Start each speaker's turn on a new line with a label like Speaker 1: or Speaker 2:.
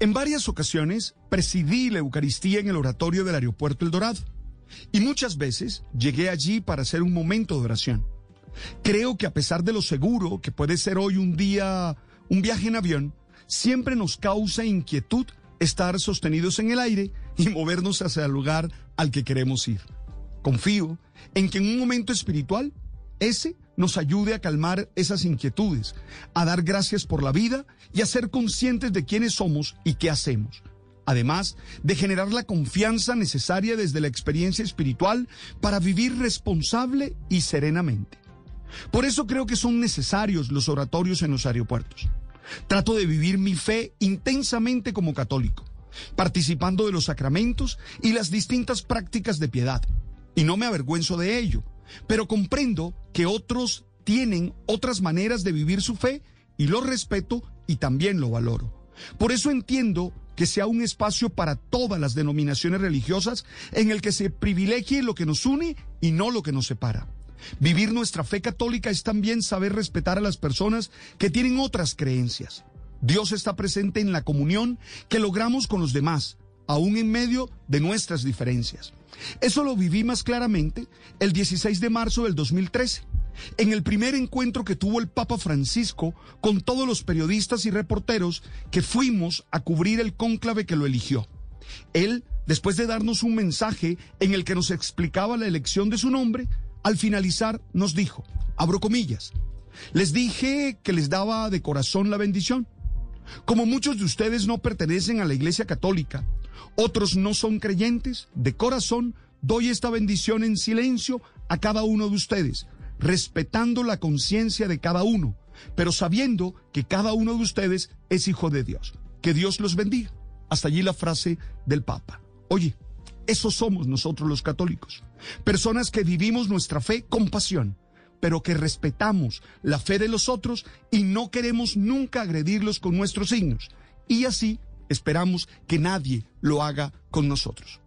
Speaker 1: En varias ocasiones presidí la Eucaristía en el oratorio del aeropuerto El Dorado y muchas veces llegué allí para hacer un momento de oración. Creo que a pesar de lo seguro que puede ser hoy un día, un viaje en avión, siempre nos causa inquietud estar sostenidos en el aire y movernos hacia el lugar al que queremos ir. Confío en que en un momento espiritual, ese nos ayude a calmar esas inquietudes, a dar gracias por la vida y a ser conscientes de quiénes somos y qué hacemos. Además de generar la confianza necesaria desde la experiencia espiritual para vivir responsable y serenamente. Por eso creo que son necesarios los oratorios en los aeropuertos. Trato de vivir mi fe intensamente como católico, participando de los sacramentos y las distintas prácticas de piedad. Y no me avergüenzo de ello, pero comprendo que otros tienen otras maneras de vivir su fe y lo respeto y también lo valoro. Por eso entiendo que sea un espacio para todas las denominaciones religiosas en el que se privilegie lo que nos une y no lo que nos separa. Vivir nuestra fe católica es también saber respetar a las personas que tienen otras creencias. Dios está presente en la comunión que logramos con los demás, aún en medio de nuestras diferencias. Eso lo viví más claramente el 16 de marzo del 2013, en el primer encuentro que tuvo el Papa Francisco con todos los periodistas y reporteros que fuimos a cubrir el cónclave que lo eligió. Él, después de darnos un mensaje en el que nos explicaba la elección de su nombre, al finalizar nos dijo, abro comillas, les dije que les daba de corazón la bendición. Como muchos de ustedes no pertenecen a la Iglesia Católica, otros no son creyentes, de corazón doy esta bendición en silencio a cada uno de ustedes, respetando la conciencia de cada uno, pero sabiendo que cada uno de ustedes es hijo de Dios. Que Dios los bendiga. Hasta allí la frase del Papa. Oye, eso somos nosotros los católicos. Personas que vivimos nuestra fe con pasión, pero que respetamos la fe de los otros y no queremos nunca agredirlos con nuestros signos. Y así esperamos que nadie lo haga con nosotros.